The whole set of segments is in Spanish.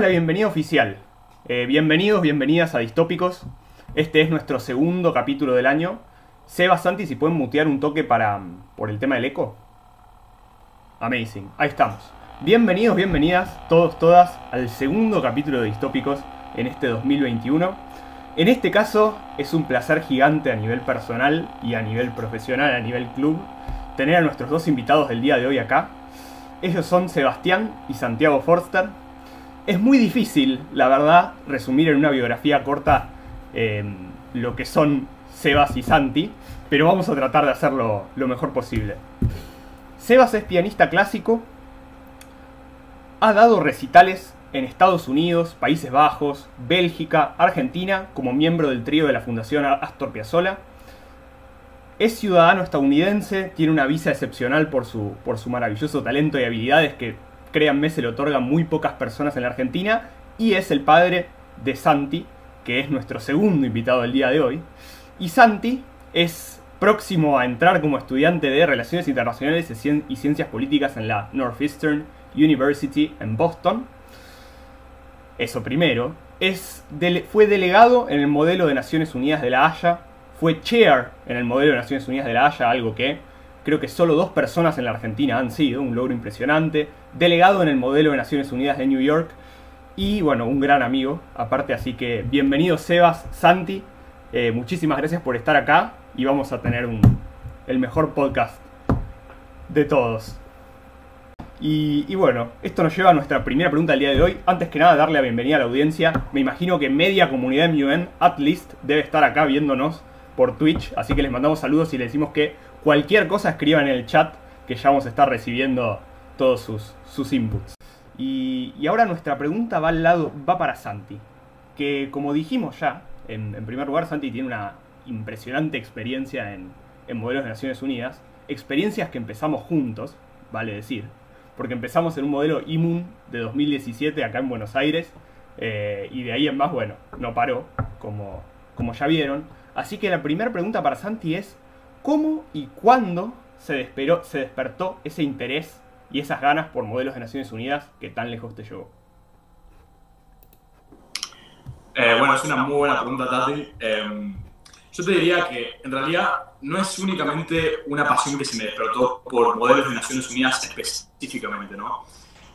La bienvenida oficial. Eh, bienvenidos, bienvenidas a Distópicos. Este es nuestro segundo capítulo del año. Seba, Santi, si pueden mutear un toque para por el tema del eco. Amazing, ahí estamos. Bienvenidos, bienvenidas, todos, todas, al segundo capítulo de Distópicos en este 2021. En este caso es un placer gigante a nivel personal y a nivel profesional, a nivel club, tener a nuestros dos invitados del día de hoy acá. Ellos son Sebastián y Santiago Forster. Es muy difícil, la verdad, resumir en una biografía corta eh, lo que son Sebas y Santi, pero vamos a tratar de hacerlo lo mejor posible. Sebas es pianista clásico, ha dado recitales en Estados Unidos, Países Bajos, Bélgica, Argentina, como miembro del trío de la Fundación Astor Piazzolla. Es ciudadano estadounidense, tiene una visa excepcional por su, por su maravilloso talento y habilidades que, créanme, se le otorgan muy pocas personas en la Argentina. Y es el padre de Santi, que es nuestro segundo invitado del día de hoy. Y Santi es próximo a entrar como estudiante de Relaciones Internacionales y Ciencias Políticas en la Northeastern University en Boston eso primero, es fue delegado en el modelo de Naciones Unidas de la Haya, fue chair en el modelo de Naciones Unidas de la Haya, algo que creo que solo dos personas en la Argentina han sido, un logro impresionante, delegado en el modelo de Naciones Unidas de New York y bueno, un gran amigo aparte, así que bienvenido Sebas, Santi, eh, muchísimas gracias por estar acá y vamos a tener un, el mejor podcast de todos. Y, bueno, esto nos lleva a nuestra primera pregunta del día de hoy. Antes que nada, darle la bienvenida a la audiencia. Me imagino que media comunidad MUN, at least, debe estar acá viéndonos por Twitch. Así que les mandamos saludos y les decimos que cualquier cosa escriban en el chat, que ya vamos a estar recibiendo todos sus, sus inputs. Y, ahora nuestra pregunta va al lado, va para Santi. Que como dijimos ya, en, primer lugar, Santi tiene una impresionante experiencia en, en modelos de Naciones Unidas. Experiencias que empezamos juntos, vale decir porque empezamos en un modelo IMUN de 2017 acá en Buenos Aires, eh, y de ahí en más, bueno, no paró, como, como ya vieron. Así que la primera pregunta para Santi es, ¿cómo y cuándo se, despertó ese interés y esas ganas por modelos de Naciones Unidas que tan lejos te llevó? Eh, bueno, es una muy buena pregunta, Tati. Em, yo te diría que en realidad no es únicamente una pasión que se me despertó por modelos de Naciones Unidas específicamente, ¿no?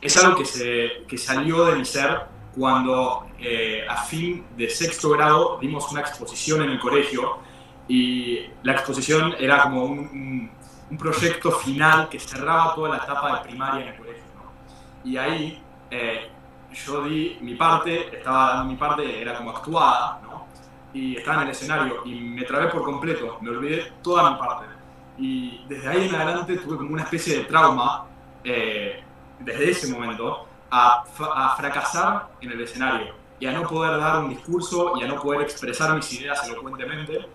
Es algo que salió de mi ser cuando eh, a fin de sexto grado dimos una exposición en el colegio y la exposición era como un, un, proyecto final que cerraba toda la etapa de primaria en el colegio, ¿no? Y ahí eh, yo di mi parte, estaba dando mi parte, era como actuada, ¿no? y estaba en el escenario y me trabé por completo, me olvidé toda mi parte. Y desde ahí en adelante tuve como una especie de trauma, eh, desde ese momento, a, a, fracasar en el escenario y a no poder dar un discurso y a no poder expresar mis ideas elocuentemente.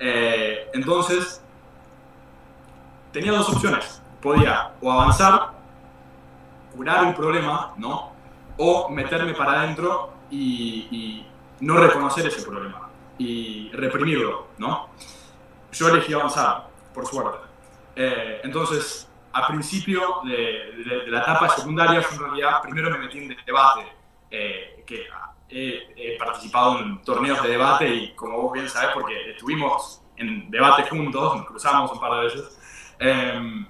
Eh, entonces, tenía dos opciones. Podía o avanzar, curar un problema, ¿no? O meterme para adentro y, y no reconocer ese problema y reprimirlo, ¿no? Yo elegí avanzar, por suerte. Eh, entonces, a principio de, la etapa secundaria, yo en realidad primero me metí en debate, eh, que he, participado en torneos de debate y como vos bien sabés, porque estuvimos en debate juntos, nos cruzamos un par de veces, eh,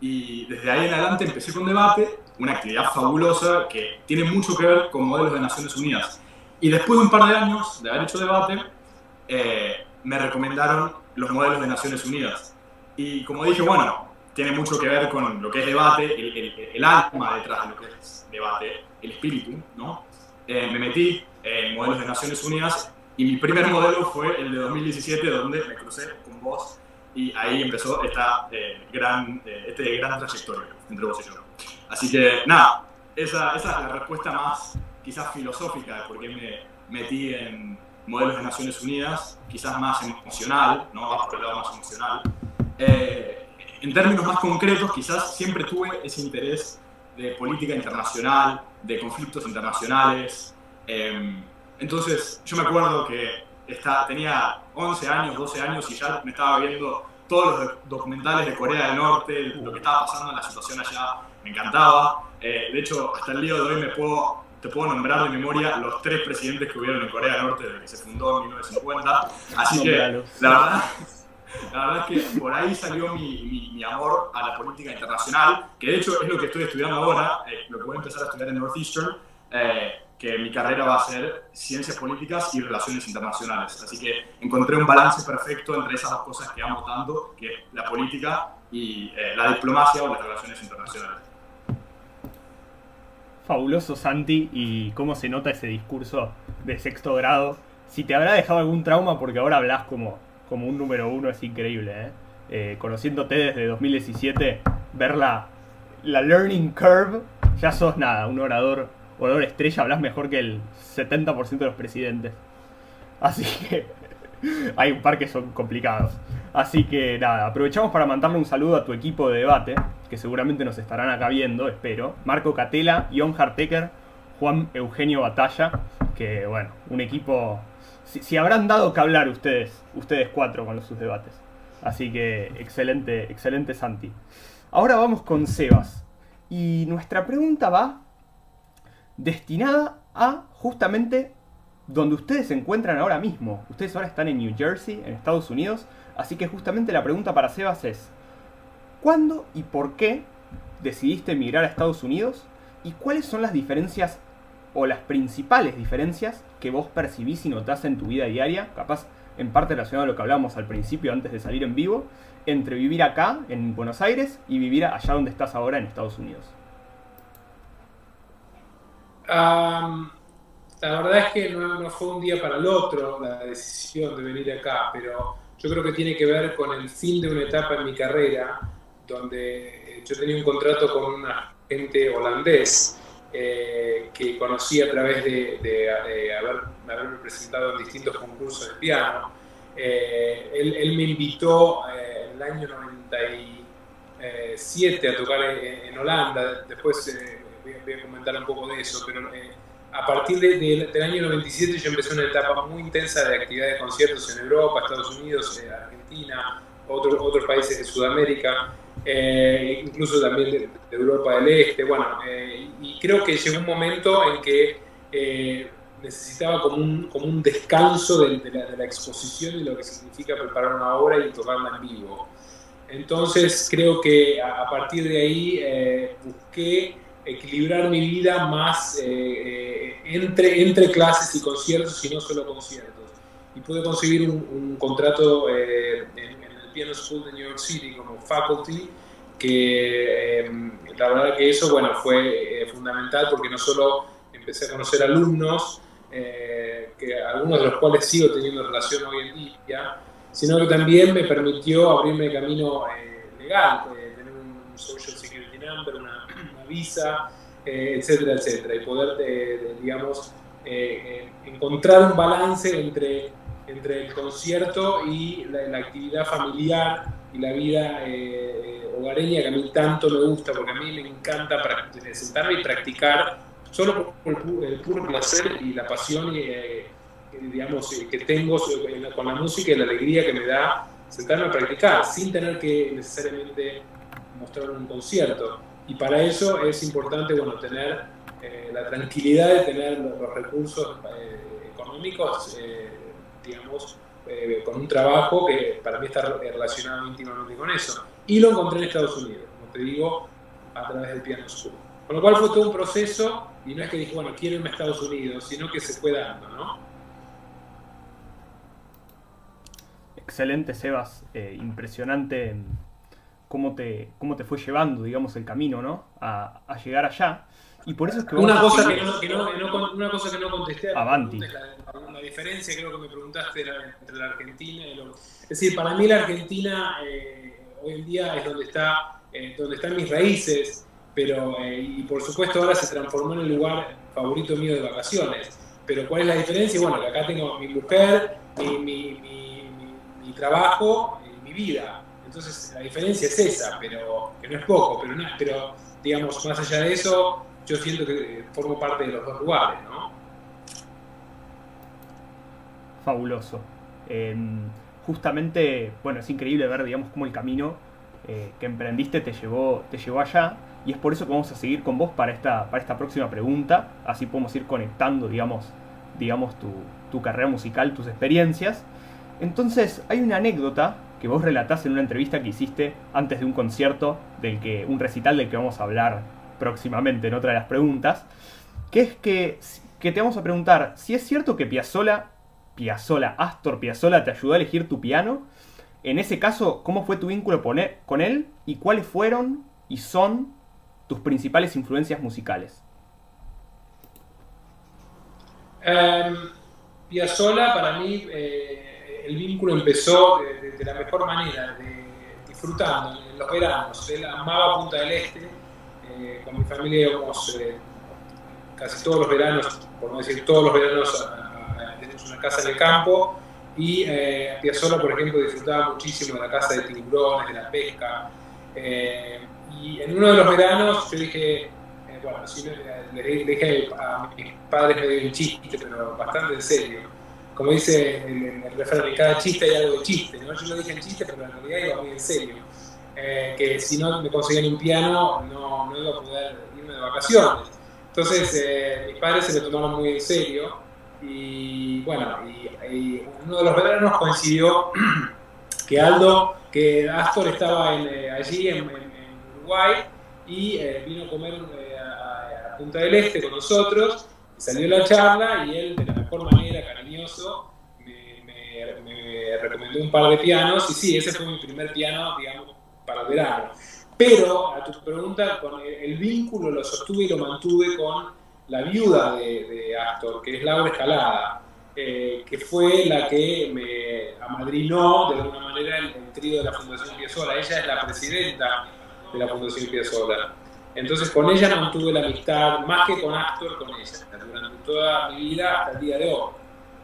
y desde ahí en adelante empecé con debate, una actividad fabulosa que tiene mucho que ver con modelos de Naciones Unidas. Y después de un par de años de haber hecho debate, eh, me recomendaron los modelos de Naciones Unidas. Y como dije, bueno, tiene mucho que ver con lo que es debate, el, alma detrás de lo que es debate, el espíritu, ¿no? Eh, me metí en modelos de Naciones Unidas y mi primer modelo fue el de 2017, donde me crucé con vos y ahí empezó esta, eh, gran, este gran trayectoria entre vos y yo. Así que, nada, esa, esa es la respuesta más quizás filosófica de por qué me metí en modelos de Naciones Unidas, quizás más emocional, ¿no? más por el lado más emocional. Eh, en términos más concretos, quizás siempre tuve ese interés de política internacional, de conflictos internacionales. Em, entonces, yo me acuerdo que tenía 11 años, 12 años y ya me estaba viendo todos los documentales de Corea del Norte, lo que estaba pasando en la situación allá, me encantaba. Eh, de hecho, hasta el día de hoy me puedo te puedo nombrar de memoria los tres presidentes que hubieron en Corea del Norte desde que se fundó en 1950. Así que, la verdad, la verdad es que por ahí salió mi, mi, amor a la política internacional, que de hecho es lo que estoy estudiando ahora, eh, lo que voy a empezar a estudiar en Northeastern, eh, que mi carrera va a ser ciencias políticas y relaciones internacionales. Así que encontré un balance perfecto entre esas dos cosas que amo tanto, que es la política y eh, la diplomacia o las relaciones internacionales. Fabuloso Santi y cómo se nota ese discurso de sexto grado. Si te habrá dejado algún trauma porque ahora hablas como como un número uno es increíble. ¿eh? Eh, conociéndote desde 2017, ver la, la learning curve, ya sos nada, un orador, orador estrella, hablas mejor que el 70% de los presidentes. Así que hay un par que son complicados. Así que nada, aprovechamos para mandarle un saludo a tu equipo de debate, que seguramente nos estarán acá viendo, espero. Marco Catela, John Hartecker, Juan Eugenio Batalla, que bueno, un equipo si, habrán dado que hablar ustedes, ustedes cuatro con sus debates. Así que excelente, excelente Santi. Ahora vamos con Sebas. Y nuestra pregunta va destinada a justamente donde ustedes se encuentran ahora mismo. Ustedes ahora están en New Jersey, en Estados Unidos. Así que justamente la pregunta para Sebas es, ¿cuándo y por qué decidiste emigrar a Estados Unidos? ¿Y cuáles son las diferencias o las principales diferencias que vos percibís y notás en tu vida diaria, capaz en parte relacionado a lo que hablábamos al principio antes de salir en vivo, entre vivir acá, en Buenos Aires, y vivir allá donde estás ahora, en Estados Unidos? la verdad es que no, fue un día para el otro la decisión de venir acá, pero yo creo que tiene que ver con el fin de una etapa en mi carrera, donde yo tenía un contrato con un agente holandés eh, que conocí a través de, haber, haberme presentado en distintos concursos de piano. Eh, él, me invitó eh, en el año 97 a tocar en, Holanda, después voy, a comentar un poco de eso, pero a partir del año 97 yo empecé una etapa muy intensa de actividades de conciertos en Europa, Estados Unidos, Argentina, otros, otros países de Sudamérica. Eh, incluso también de, Europa del Este, bueno, eh, y creo que llegó un momento en que eh, necesitaba como un, como un descanso de, la, exposición y lo que significa preparar una obra y tocarla en vivo. Entonces creo que a, partir de ahí busqué equilibrar mi vida más entre, entre clases y conciertos y no solo conciertos. Y pude conseguir un, contrato en, Piano School de New York City como faculty, que em, la verdad que eso bueno, fue eh, fundamental porque no solo empecé a conocer alumnos, eh, que algunos de los cuales sigo teniendo relación hoy en día, sino que también me permitió abrirme camino eh, legal, tener un Social Security Number, una, visa, etcétera, etcétera, y poder, digamos, encontrar un balance entre entre el concierto y la, actividad familiar y la vida eh, hogareña que a mí tanto me gusta, porque a mí me encanta sentarme y practicar solo por el, puro placer y la pasión eh, digamos, eh, que tengo con la música y la alegría que me da sentarme a practicar sin tener que necesariamente mostrar un concierto. Y para eso es importante bueno, tener la tranquilidad de tener los recursos económicos digamos, eh, con un trabajo que para mí está relacionado íntimamente con eso. Y lo encontré en Estados Unidos, como te digo, a través del Piano School. Con lo cual fue todo un proceso y no es que dije, bueno, quiero irme a Estados Unidos, sino que se fue dando, ¿no? Excelente, Sebas. Eh, impresionante cómo te, cómo te fue llevando, digamos, el camino, ¿no? A, a llegar allá. Y por eso es que una, cosa que, no, que no, una cosa que no contesté Avanti. La, diferencia, creo que me preguntaste entre la Argentina y lo, Es decir, para mí la Argentina eh, hoy en día es donde, está, eh, donde están mis raíces, pero, eh, y por supuesto ahora se transformó en el lugar favorito mío de vacaciones. Pero ¿cuál es la diferencia? Bueno, que acá tengo mi mujer, mi, mi, mi, trabajo mi vida. Entonces la diferencia es esa, pero que no es poco, pero, pero digamos, más allá de eso, yo siento que formo parte de los dos lugares, ¿no? Fabuloso. Em, justamente, bueno, es increíble ver, digamos, cómo el camino eh, que emprendiste te llevó, te llevó allá. Y es por eso que vamos a seguir con vos para esta, para esta próxima pregunta. Así podemos ir conectando, digamos, digamos tu, tu carrera musical, tus experiencias. Entonces, hay una anécdota que vos relatás en una entrevista que hiciste antes de un concierto, del que, un recital del que vamos a hablar próximamente en otra de las preguntas, que es que, que te vamos a preguntar si es cierto que Piazzola, Piazzola, Astor Piazzola te ayudó a elegir tu piano. En ese caso, ¿cómo fue tu vínculo con él y cuáles fueron y son tus principales influencias musicales? Um, Piazzola para mí eh, el vínculo empezó de, la mejor manera, disfrutando en los veranos. Él amaba Punta del Este, eh, con mi familia íbamos eh, casi todos los veranos, por no decir todos los veranos, casa en el campo y eh, Piazzolla, por ejemplo, disfrutaba muchísimo de la casa de tiburones, de la pesca. Eh, y en uno de los veranos yo dije, eh, bueno, sí, le, le, dije a mis padres medio un chiste, pero bastante en serio. Como dice el, el refrán, cada chiste hay algo de chiste. ¿no? Yo lo dije en chiste, pero en realidad iba muy en serio. Eh, que si no me conseguían un piano, no, no iba a poder irme de vacaciones. Entonces, eh, mis padres se lo tomaron muy en serio y bueno, y, y uno de los veranos coincidió que Aldo, que Astor estaba en, eh, allí en, en, en, Uruguay y eh, vino a comer eh, a, a, Punta del Este con nosotros, salió la charla y él de la mejor manera, cariñoso, me, me, me, recomendó un par de pianos y sí, ese fue mi primer piano, digamos, para verano. Pero a tu pregunta, con el, el vínculo lo sostuve y lo mantuve con la viuda de, de Astor, que es Laura Escalada, eh, que fue la que me amadrinó de alguna manera el, el trío de la Fundación Piazzolla. Ella es la presidenta de la Fundación Piazzolla. Entonces con ella mantuve la amistad, más que con Astor, con ella, durante toda mi vida hasta el día de hoy.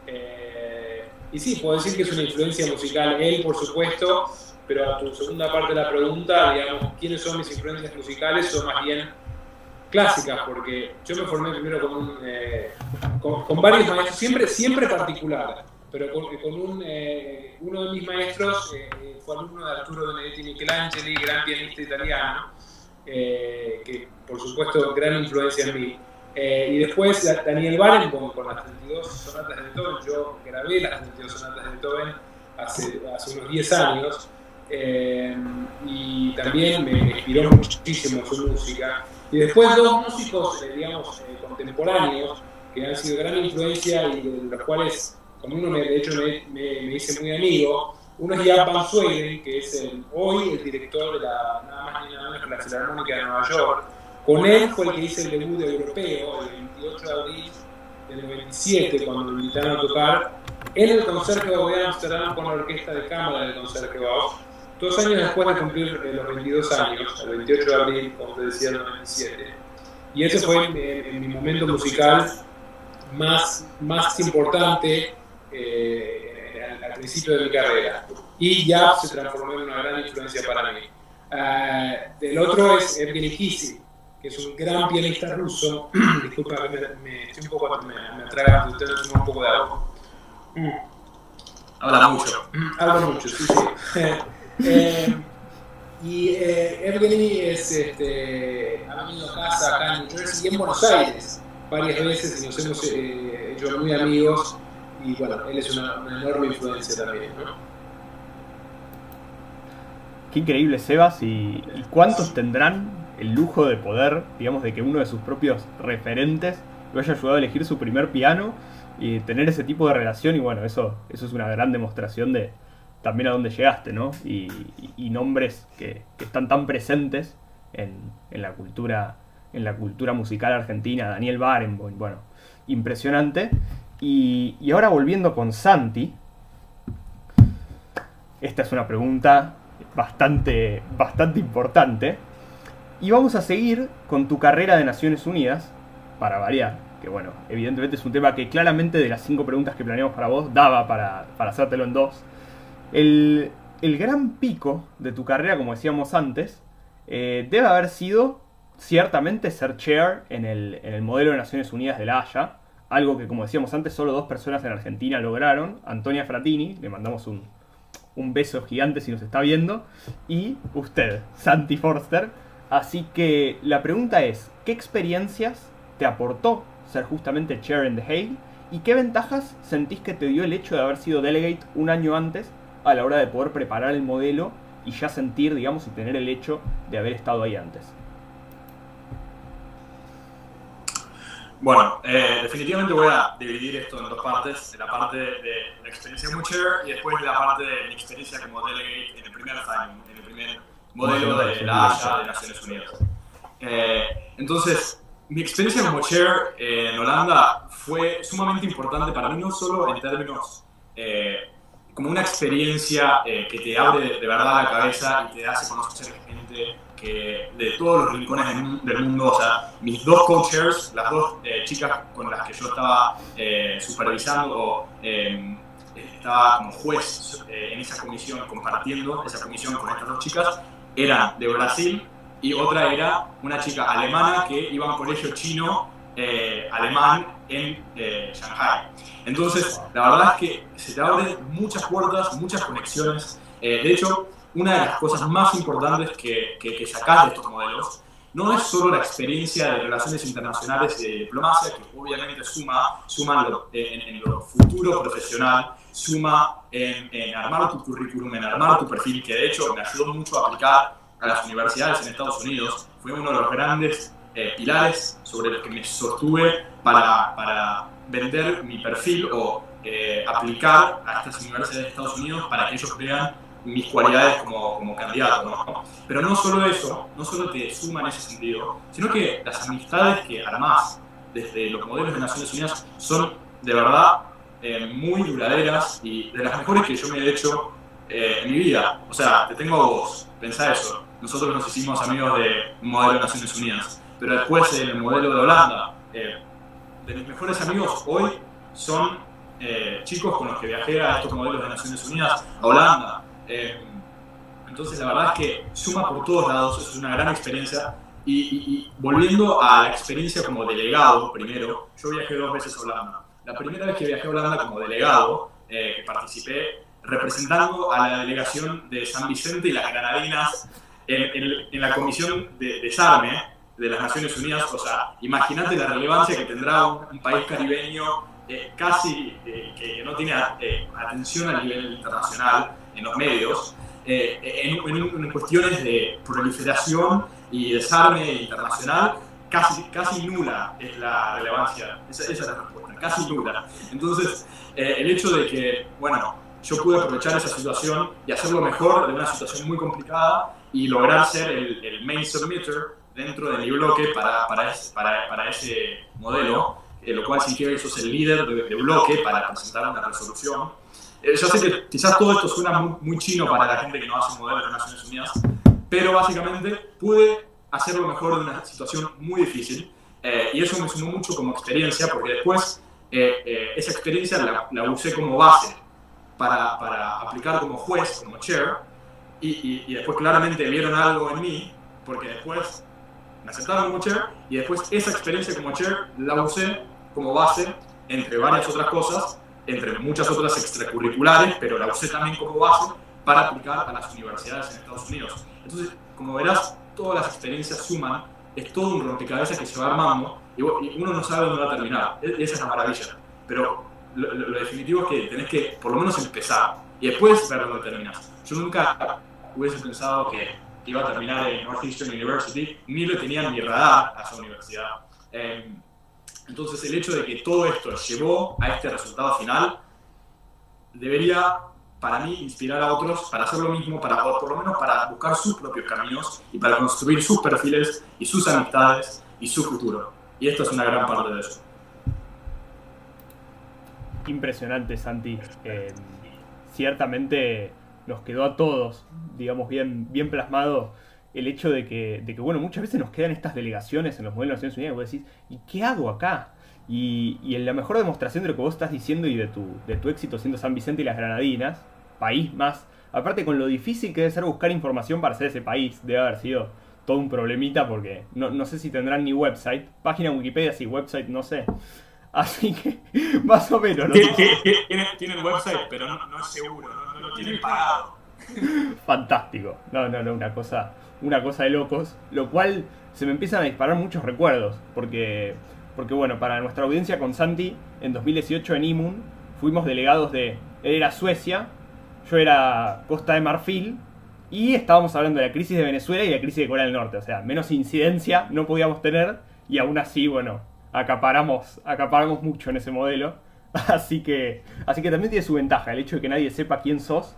Eh, y sí, puedo decir que es una influencia musical, él por supuesto, pero a tu segunda parte de la pregunta, digamos, ¿quiénes son mis influencias musicales? Son más bien clásicas, porque yo me formé primero con, un, eh, con, con, varios maestros, siempre, siempre particular, pero con, con un, eh, uno de mis maestros eh, fue alumno de Arturo Benedetti Michelangeli, gran pianista italiano, eh, que por supuesto gran influencia en mí. y después Daniel Barenboim con las 32 sonatas de Beethoven, yo grabé las 32 sonatas de Beethoven hace, hace unos 10 años. y también me inspiró muchísimo su música. Y después dos músicos, eh, digamos, eh, contemporáneos, que han sido gran influencia y de los cuales, como uno me, de hecho me, me, me hice muy amigo, uno es Jan Van Sweden, que es el, hoy el director de la, nada más ni nada menos que la Filarmónica de Nueva York. Con él fue el que hice el debut europeo, el 28 de abril del 97, cuando me invitaron a tocar en el Concertgebouw de Amsterdam con la orquesta de cámara del Concertgebouw dos años después de cumplir eh, los 22 años, el 28 de abril, como te decía, del 97. Y ese fue eh, mi momento musical más, más importante eh, al, al, principio de mi carrera. Y ya se transformó en una gran influencia para mí. Uh, el otro es Evgeny Kissin, que es un gran pianista ruso. Disculpa, me, me, estoy un poco, me, me atragan, ustedes un poco de agua. Mm. Habla mucho. Habla mucho, sí, sí. Eh, y eh, Evgeny es este, ha venido casa acá en en Buenos Aires varias veces y nos hemos eh, hecho muy amigos y bueno, él es una, una enorme influencia también. ¿no? Qué increíble Sebas y, y cuántos tendrán el lujo de poder, digamos, de que uno de sus propios referentes lo haya ayudado a elegir su primer piano y tener ese tipo de relación y bueno, eso, eso es una gran demostración de, también a dónde llegaste, ¿no? Y, y, nombres que, están tan presentes en, en, la cultura en la cultura musical argentina, Daniel Barenboim, bueno, impresionante. Y, y, ahora volviendo con Santi, esta es una pregunta bastante, bastante importante. Y vamos a seguir con tu carrera de Naciones Unidas, para variar, que bueno, evidentemente es un tema que claramente de las cinco preguntas que planeamos para vos, daba para, para hacértelo en dos. El, gran pico de tu carrera, como decíamos antes, eh, debe haber sido ciertamente ser chair en el, en el, modelo de Naciones Unidas de la Haya, algo que como decíamos antes solo dos personas en Argentina lograron, Antonia Fratini, le mandamos un, Un beso gigante si nos está viendo. Y usted, Santi Forster. Así que la pregunta es, ¿qué experiencias te aportó ser justamente chair in the Hague? ¿Y qué ventajas sentís que te dio el hecho de haber sido delegate un año antes a la hora de poder preparar el modelo y ya sentir, digamos, y tener el hecho de haber estado ahí antes? Bueno, eh, definitivamente voy a dividir esto en dos partes, la parte de la experiencia como chair y después la parte de mi experiencia como delegate en el primer en el primer modelo de la Haya de Naciones Unidas. Eh, entonces, mi experiencia como chair en Holanda fue sumamente importante para mí, no solo en términos eh, como una experiencia que te abre de verdad la cabeza y te hace conocer gente que de todos los rincones del mundo, o sea, mis dos co-chairs, las dos eh, chicas con las que yo estaba eh, supervisando em, estaba como juez eh, en esa comisión, compartiendo esa comisión con estas dos chicas, eran de Brasil y otra era una chica alemana que iba a un colegio chino alemán en Shanghai. Entonces, la verdad es que se te abren muchas puertas, muchas conexiones. de hecho, una de las cosas más importantes que, que, que de estos modelos no es solo la experiencia de relaciones internacionales y de diplomacia, que obviamente suma, suma en, en, lo futuro profesional, suma en, armar tu currículum, en armar tu perfil, que de hecho me ayudó mucho a aplicar a las universidades en Estados Unidos. Fue uno de los grandes eh, pilares sobre los que me sostuve para, para vender mi perfil o eh, aplicar a estas universidades de Estados Unidos para que ellos vean mis cualidades como, como candidato, ¿no? Pero no solo eso, no solo te suma en ese sentido, sino que las amistades que armás desde los modelos de Naciones Unidas son de verdad eh, muy duraderas y de las mejores que yo me he hecho eh, en mi vida. O sea, te tengo a vos, pensá eso. Nosotros nos hicimos amigos de un modelo de Naciones Unidas, pero después en el modelo de Holanda, eh, de mis mejores amigos hoy son chicos con los que viajé a estos modelos de Naciones Unidas, a Holanda, eh, entonces, la verdad es que suma por todos lados, es una gran experiencia. Y, volviendo a la experiencia como delegado, primero, yo viajé dos veces a Holanda. La primera vez que viajé a Holanda como delegado, eh, participé representando a la delegación de San Vicente y las Granadinas en, la comisión de desarme de las Naciones Unidas. O sea, imagínate la relevancia que tendrá un, país caribeño eh, casi que no tiene atención a nivel internacional en los medios, eh, en, cuestiones de proliferación y desarme internacional, casi, casi nula es la relevancia. Esa, es la respuesta, casi nula. Entonces, eh, el hecho de que, bueno, yo pude aprovechar esa situación y hacerlo mejor de una situación muy complicada y lograr ser el, main submitter dentro de mi bloque para, para, ese, para, para ese modelo, eh, lo cual significa que sos el líder de, de bloque para presentar una resolución. Eh, yo sé que quizás todo esto suena muy, chino para la gente que no hace modelos de Naciones Unidas, pero básicamente pude hacerlo mejor de una situación muy difícil eh, y eso me sumó mucho como experiencia porque después eh, esa experiencia la, usé como base para, para, aplicar como juez, como chair y, y, después claramente vieron algo en mí porque después me aceptaron como chair y después esa experiencia como chair la usé como base entre varias otras cosas entre muchas otras extracurriculares, pero la usé también como base para aplicar a las universidades en Estados Unidos. Entonces, como verás, todas las experiencias suman, es todo un rompecabezas que se va armando y uno no sabe dónde va a terminar. E-, esa es la maravilla. Pero lo, definitivo es que tenés que por lo menos empezar y después ver dónde terminas. Yo nunca hubiese pensado que iba a terminar en Northeastern University, ni lo tenía en mi radar a esa universidad. Em, entonces el hecho de que todo esto llevó a este resultado final debería para mí inspirar a otros para hacer lo mismo, para por lo menos para buscar sus propios caminos y para construir sus perfiles y sus amistades y su futuro. Y esto es una gran parte de eso. Impresionante, Santi. Eh, ciertamente nos quedó a todos, digamos, bien, bien plasmado el hecho de que, de que, bueno, muchas veces nos quedan estas delegaciones en los modelos de Naciones Unidas y vos decís, ¿y qué hago acá? Y, y, en la mejor demostración de lo que vos estás diciendo y de tu, de tu éxito siendo San Vicente y las Granadinas, país más, aparte con lo difícil que debe ser buscar información para hacer ese país, debe haber sido todo un problemita porque no, no sé si tendrán ni website, página Wikipedia sí, website no sé. Así que, más o menos. ¿no? Tienen, website, pero no, es seguro, no, pagado. Fantástico. No, no, no, una cosa, una cosa de locos. Lo cual se me empiezan a disparar muchos recuerdos. Porque, porque bueno, para nuestra audiencia con Santi, en 2018 en Imun, fuimos delegados de. Él era Suecia, yo era Costa de Marfil. Y estábamos hablando de la crisis de Venezuela y la crisis de Corea del Norte. O sea, menos incidencia no podíamos tener. Y aún así, bueno, acaparamos, acaparamos mucho en ese modelo. Así que, así que también tiene su ventaja. El hecho de que nadie sepa quién sos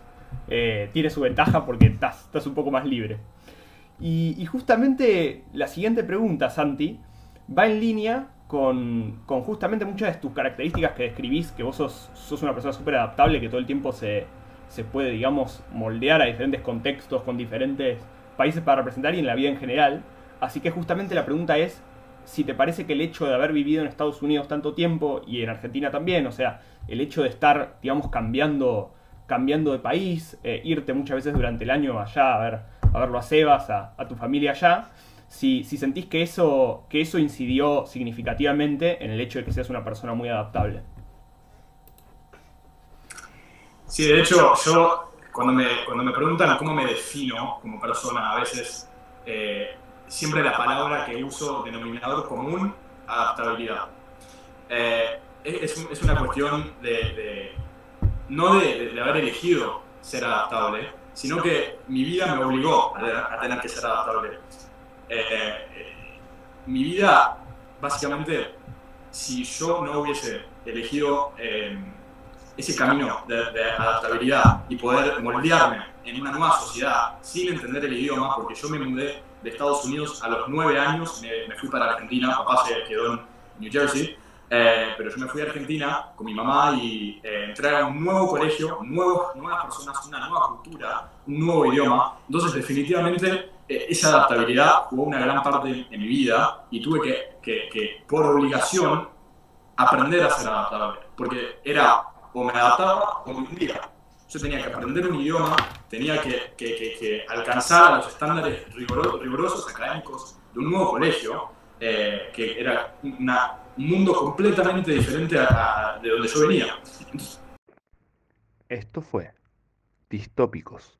eh, tiene su ventaja porque estás, estás un poco más libre. Y, justamente la siguiente pregunta, Santi, va en línea con, justamente muchas de tus características que describís, que vos sos, sos una persona súper adaptable, que todo el tiempo se, se puede, digamos, moldear a diferentes contextos, con diferentes países para representar y en la vida en general. Así que justamente la pregunta es si te parece que el hecho de haber vivido en Estados Unidos tanto tiempo y en Argentina también, o sea, el hecho de estar, digamos, cambiando, cambiando de país, eh, irte muchas veces durante el año allá a ver a verlo a Sebas, a, tu familia allá, si, si, sentís que eso, que eso incidió significativamente en el hecho de que seas una persona muy adaptable. Sí, de hecho, yo cuando me, cuando me preguntan cómo me defino como persona, a veces eh, siempre la palabra que uso, denominador común, adaptabilidad. Eh, es, es, una cuestión de, no de, de, haber elegido ser adaptable, sino que mi vida me obligó a, tener que ser adaptable. Eh, mi vida, básicamente, si yo no hubiese elegido eh, ese camino de, adaptabilidad y poder moldearme en una nueva sociedad sin entender el idioma, porque yo me mudé de Estados Unidos a los nueve años, me, me fui para Argentina, papá se quedó en New Jersey, eh, pero yo me fui a Argentina con mi mamá y eh, entré a un nuevo colegio, nuevos, nuevas personas, una nueva cultura, un nuevo idioma. Entonces, definitivamente, eh, esa adaptabilidad jugó una gran parte en mi vida y tuve que, que, que, por obligación, aprender a ser adaptable. Porque era o me adaptaba o me hundía. Yo tenía que aprender un idioma, tenía que, alcanzar los estándares rigorosos, rigurosos académicos de un nuevo colegio, eh, que era un mundo completamente diferente a, de donde yo venía. Esto fue Distópicos.